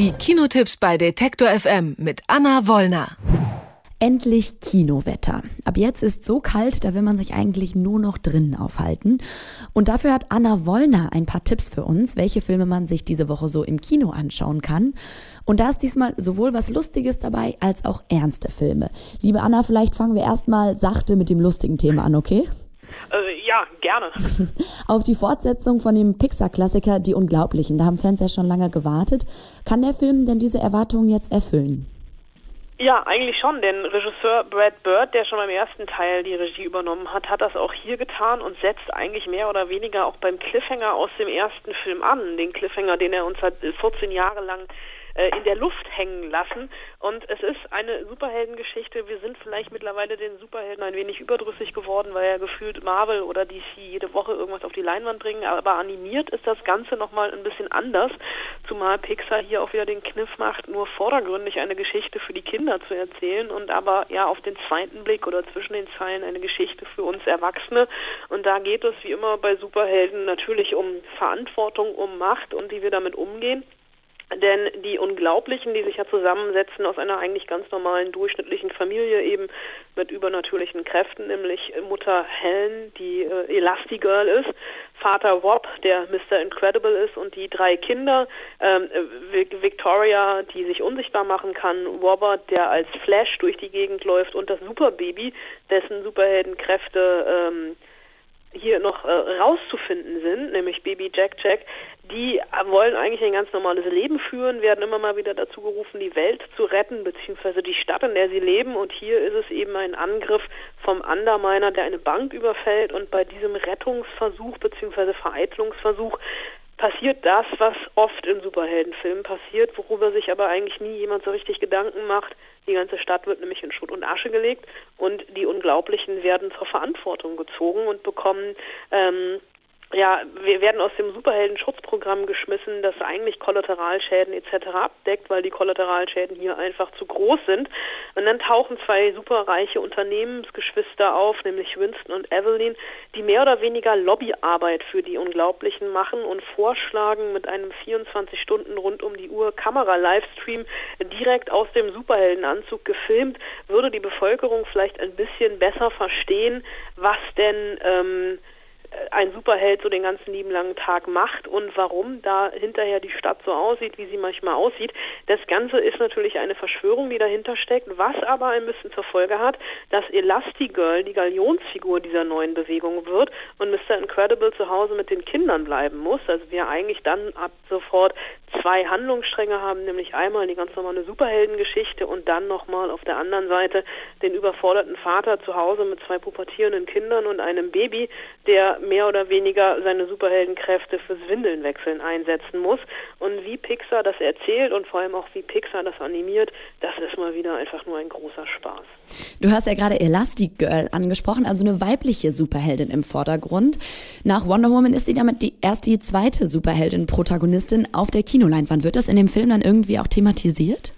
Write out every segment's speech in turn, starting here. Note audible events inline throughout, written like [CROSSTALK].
Die Kinotipps bei Detektor FM mit Anna Wollner. Endlich Kinowetter. Ab jetzt ist so kalt, da will man sich eigentlich nur noch drinnen aufhalten. Und dafür hat Anna Wollner ein paar Tipps für uns, welche Filme man sich diese Woche so im Kino anschauen kann. Und da ist diesmal sowohl was Lustiges dabei als auch ernste Filme. Liebe Anna, vielleicht fangen wir erstmal sachte mit dem lustigen Thema an, okay? Äh, ja, gerne. [LAUGHS] Auf die Fortsetzung von dem Pixar-Klassiker Die Unglaublichen, da haben Fans ja schon lange gewartet. Kann der Film denn diese Erwartungen jetzt erfüllen? Ja, eigentlich schon, denn Regisseur Brad Bird, der schon beim ersten Teil die Regie übernommen hat, hat das auch hier getan und setzt eigentlich mehr oder weniger auch beim Cliffhanger aus dem ersten Film an. Den Cliffhanger, den er uns hat 14 Jahre lang äh, in der Luft hängen lassen. Und es ist eine Superheldengeschichte. Wir sind vielleicht mittlerweile den Superhelden ein wenig überdrüssig geworden, weil ja gefühlt Marvel oder DC jede Woche irgendwas auf die Leinwand bringen. Aber animiert ist das Ganze nochmal ein bisschen anders. Zumal Pixar hier auch wieder den Kniff macht, nur vordergründig eine Geschichte für die Kinder zu erzählen und aber ja auf den zweiten Blick oder zwischen den Zeilen eine Geschichte für uns Erwachsene. Und da geht es wie immer bei Superhelden natürlich um Verantwortung, um Macht und wie wir damit umgehen. Denn die Unglaublichen, die sich ja zusammensetzen aus einer eigentlich ganz normalen durchschnittlichen Familie eben mit übernatürlichen Kräften, nämlich Mutter Helen, die äh, Elastigirl ist, Vater Wob, der Mr. Incredible ist und die drei Kinder, ähm, Victoria, die sich unsichtbar machen kann, Robert, der als Flash durch die Gegend läuft und das Superbaby, dessen Superheldenkräfte ähm, hier noch äh, rauszufinden sind, nämlich Baby Jack Jack, die wollen eigentlich ein ganz normales Leben führen, werden immer mal wieder dazu gerufen, die Welt zu retten, beziehungsweise die Stadt, in der sie leben. Und hier ist es eben ein Angriff vom Underminer, der eine Bank überfällt. Und bei diesem Rettungsversuch beziehungsweise Vereitlungsversuch passiert das, was oft in Superheldenfilmen passiert, worüber sich aber eigentlich nie jemand so richtig Gedanken macht. Die ganze Stadt wird nämlich in Schutt und Asche gelegt und die Unglaublichen werden zur Verantwortung gezogen und bekommen ähm, ja, wir werden aus dem Superhelden-Schutzprogramm geschmissen, das eigentlich Kollateralschäden etc. abdeckt, weil die Kollateralschäden hier einfach zu groß sind. Und dann tauchen zwei superreiche Unternehmensgeschwister auf, nämlich Winston und Evelyn, die mehr oder weniger Lobbyarbeit für die Unglaublichen machen und vorschlagen, mit einem 24 Stunden rund um die Uhr Kamera-Livestream direkt aus dem Superheldenanzug gefilmt, würde die Bevölkerung vielleicht ein bisschen besser verstehen, was denn ähm, ein Superheld so den ganzen lieben langen Tag macht und warum da hinterher die Stadt so aussieht, wie sie manchmal aussieht. Das Ganze ist natürlich eine Verschwörung, die dahinter steckt, was aber ein bisschen zur Folge hat, dass Elastigirl die Galionsfigur dieser neuen Bewegung wird und Mr. Incredible zu Hause mit den Kindern bleiben muss. Also wir eigentlich dann ab sofort zwei Handlungsstränge haben, nämlich einmal die ganz normale Superheldengeschichte und dann nochmal auf der anderen Seite den überforderten Vater zu Hause mit zwei pubertierenden Kindern und einem Baby, der mehr oder weniger seine Superheldenkräfte fürs Windelnwechseln einsetzen muss. Und wie Pixar das erzählt und vor allem auch wie Pixar das animiert, das ist mal wieder einfach nur ein großer Spaß. Du hast ja gerade Elastic Girl angesprochen, also eine weibliche Superheldin im Vordergrund. Nach Wonder Woman ist sie damit die erst die zweite Superheldin-Protagonistin auf der Kinoleinwand. Wird das in dem Film dann irgendwie auch thematisiert?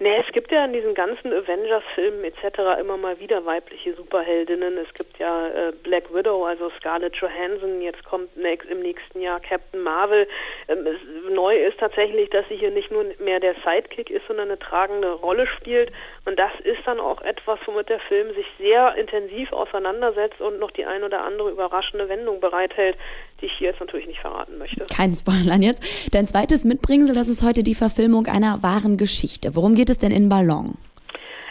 Nee, es gibt ja in diesen ganzen Avengers-Filmen etc. immer mal wieder weibliche Superheldinnen. Es gibt ja äh, Black Widow, also Scarlett Johansson, jetzt kommt next, im nächsten Jahr Captain Marvel. Ähm, es, neu ist tatsächlich, dass sie hier nicht nur mehr der Sidekick ist, sondern eine tragende Rolle spielt. Und das ist dann auch etwas, womit der Film sich sehr intensiv auseinandersetzt und noch die ein oder andere überraschende Wendung bereithält, die ich hier jetzt natürlich nicht verraten möchte. Kein Spoilern jetzt. Dein zweites Mitbringsel, das ist heute die Verfilmung einer wahren Geschichte. Worum geht es denn in Ballon?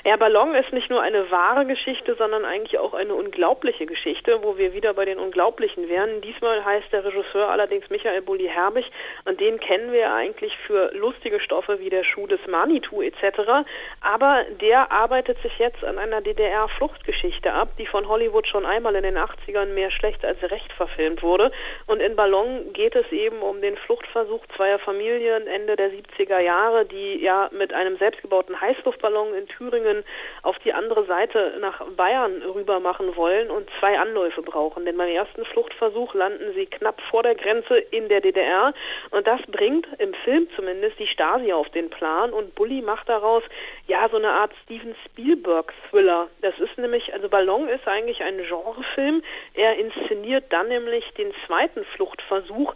Ja, Ballon ist nicht nur eine wahre Geschichte, sondern eigentlich auch eine unglaubliche Geschichte, wo wir wieder bei den Unglaublichen wären. Diesmal heißt der Regisseur allerdings Michael Bulli-Herbig und den kennen wir eigentlich für lustige Stoffe wie der Schuh des Manitou etc. Aber der arbeitet sich jetzt an einer DDR-Fluchtgeschichte ab, die von Hollywood schon einmal in den 80ern mehr schlecht als recht verfilmt wurde. Und in Ballon geht es eben um den Fluchtversuch zweier Familien Ende der 70er Jahre, die ja mit einem selbstgebauten Heißluftballon in Thüringen Flüchtlingen auf die andere Seite nach Bayern rüber machen wollen und zwei Anläufe brauchen. Denn beim ersten Fluchtversuch landen sie knapp vor der Grenze in der DDR und das bringt im Film zumindest die Stasi auf den Plan und Bully macht daraus ja so eine Art Steven Spielberg Thriller. Das ist nämlich, also Ballon ist eigentlich ein Genrefilm. Er inszeniert dann nämlich den zweiten Fluchtversuch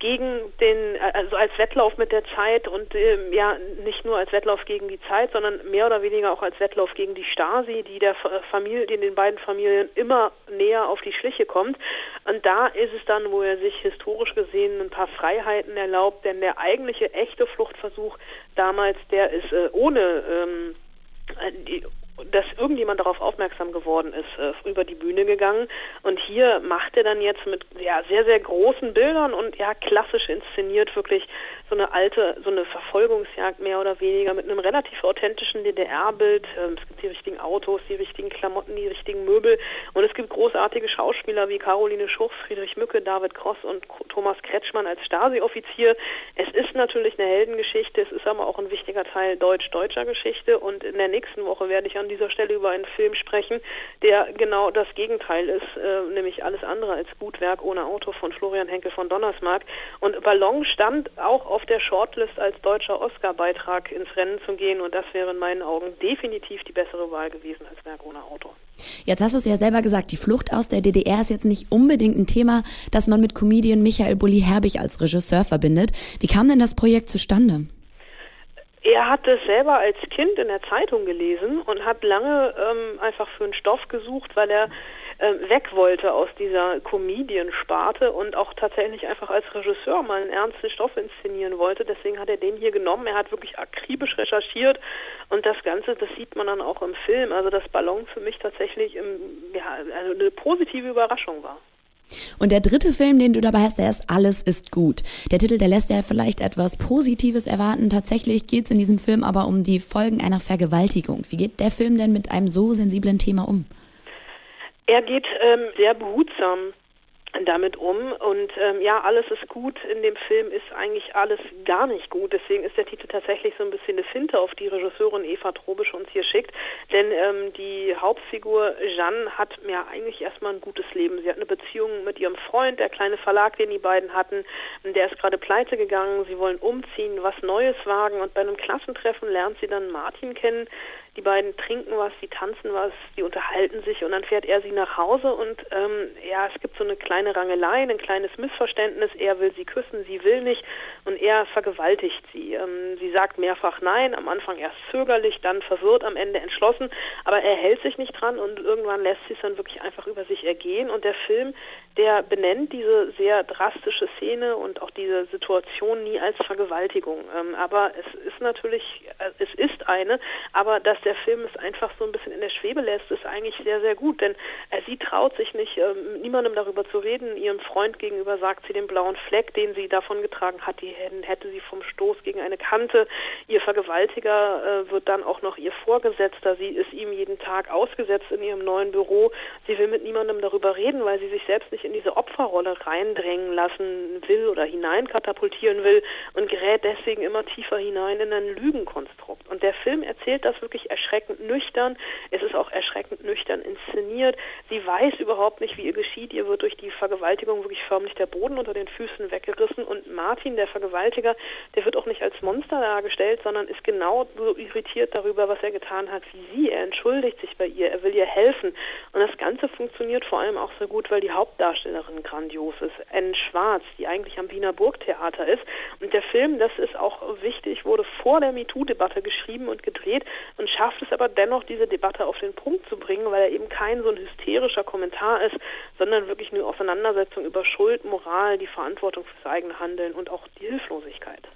gegen den, also als Wettlauf mit der Zeit und äh, ja nicht nur als Wettlauf gegen die Zeit, sondern mehr oder weniger auch als Wettlauf gegen die Stasi, die der Familie, die den beiden Familien immer näher auf die Schliche kommt. Und da ist es dann, wo er sich historisch gesehen ein paar Freiheiten erlaubt, denn der eigentliche echte Fluchtversuch damals, der ist äh, ohne ähm, die, dass irgendjemand darauf aufmerksam geworden ist, äh, über die Bühne gegangen. Und hier macht er dann jetzt mit ja, sehr, sehr großen Bildern und ja, klassisch inszeniert wirklich so eine alte, so eine Verfolgungsjagd mehr oder weniger mit einem relativ authentischen DDR-Bild. Ähm, es gibt die richtigen Autos, die richtigen Klamotten, die richtigen Möbel und es gibt großartige Schauspieler wie Caroline Schuch, Friedrich Mücke, David Cross und Thomas Kretschmann als Stasi-Offizier. Es ist natürlich eine Heldengeschichte, es ist aber auch ein wichtiger Teil deutsch-deutscher Geschichte und in der nächsten Woche werde ich an dieser Stelle über einen Film sprechen, der genau das Gegenteil ist, äh, nämlich alles andere als Gutwerk ohne Auto von Florian Henkel von Donnersmarck. Und Ballon stand auch auf der Shortlist als deutscher Oscar-Beitrag ins Rennen zu gehen und das wäre in meinen Augen definitiv die bessere Wahl gewesen als Werk ohne Auto. Jetzt hast du es ja selber gesagt, die Flucht aus der DDR ist jetzt nicht unbedingt ein Thema, das man mit Comedian Michael Bulli-Herbig als Regisseur verbindet. Wie kam denn das Projekt zustande? Er hat es selber als Kind in der Zeitung gelesen und hat lange ähm, einfach für einen Stoff gesucht, weil er äh, weg wollte aus dieser Comedian-Sparte und auch tatsächlich einfach als Regisseur mal einen ernsten Stoff inszenieren wollte. Deswegen hat er den hier genommen. Er hat wirklich akribisch recherchiert und das Ganze, das sieht man dann auch im Film. Also das Ballon für mich tatsächlich im, ja, also eine positive Überraschung war. Und der dritte Film, den du dabei hast, der ist Alles ist gut. Der Titel, der lässt ja vielleicht etwas Positives erwarten. Tatsächlich geht es in diesem Film aber um die Folgen einer Vergewaltigung. Wie geht der Film denn mit einem so sensiblen Thema um? Er geht ähm, sehr behutsam damit um und ähm, ja, alles ist gut. In dem Film ist eigentlich alles gar nicht gut. Deswegen ist der Titel tatsächlich so ein bisschen eine Finte, auf die Regisseurin Eva Trobisch uns hier schickt. Denn ähm, die Hauptfigur Jeanne hat ja eigentlich erstmal ein gutes Leben. Sie hat eine Beziehung mit ihrem Freund, der kleine Verlag, den die beiden hatten. Der ist gerade pleite gegangen. Sie wollen umziehen, was Neues wagen und bei einem Klassentreffen lernt sie dann Martin kennen, die beiden trinken was, die tanzen was, die unterhalten sich und dann fährt er sie nach Hause und ähm, ja, es gibt so eine kleine Rangelei, ein kleines Missverständnis. Er will sie küssen, sie will nicht und er vergewaltigt sie. Ähm, sie sagt mehrfach nein, am Anfang erst zögerlich, dann verwirrt, am Ende entschlossen, aber er hält sich nicht dran und irgendwann lässt sie es dann wirklich einfach über sich ergehen und der Film, der benennt diese sehr drastische Szene und auch diese Situation nie als Vergewaltigung. Ähm, aber es ist natürlich, äh, es ist eine, aber das der Film es einfach so ein bisschen in der Schwebe lässt, ist eigentlich sehr, sehr gut. Denn äh, sie traut sich nicht, ähm, niemandem darüber zu reden. Ihrem Freund gegenüber sagt sie den blauen Fleck, den sie davongetragen hat, die hätte sie vom Stoß gegen eine Kante. Ihr Vergewaltiger äh, wird dann auch noch ihr Vorgesetzter. Sie ist ihm jeden Tag ausgesetzt in ihrem neuen Büro. Sie will mit niemandem darüber reden, weil sie sich selbst nicht in diese Opferrolle reindrängen lassen will oder hineinkatapultieren will und gerät deswegen immer tiefer hinein in ein Lügenkonstrukt. Und der Film erzählt das wirklich erschreckend nüchtern. Es ist auch erschreckend nüchtern inszeniert. Sie weiß überhaupt nicht, wie ihr geschieht. Ihr wird durch die Vergewaltigung wirklich förmlich der Boden unter den Füßen weggerissen. Und Martin, der Vergewaltiger, der wird auch nicht als Monster dargestellt, sondern ist genau so irritiert darüber, was er getan hat wie sie. Er entschuldigt sich bei ihr, er will ihr helfen. Und das Ganze funktioniert vor allem auch so gut, weil die Hauptdarstellerin grandios ist. Anne Schwarz, die eigentlich am Wiener Burgtheater ist. Und der Film, das ist auch wichtig, wurde vor der MeToo-Debatte geschrieben und gedreht und schafft es aber dennoch, diese Debatte auf den Punkt zu bringen, weil er eben kein so ein hysterischer Kommentar ist, sondern wirklich eine Auseinandersetzung über Schuld, Moral, die Verantwortung fürs eigene Handeln und auch die Hilflosigkeit.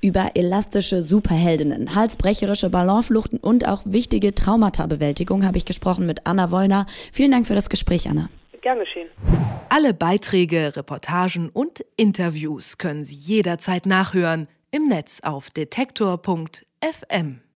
Über elastische Superheldinnen, halsbrecherische Ballonfluchten und auch wichtige Traumata-Bewältigung habe ich gesprochen mit Anna Wollner. Vielen Dank für das Gespräch, Anna. Gern geschehen. Alle Beiträge, Reportagen und Interviews können Sie jederzeit nachhören im Netz auf detektor.fm.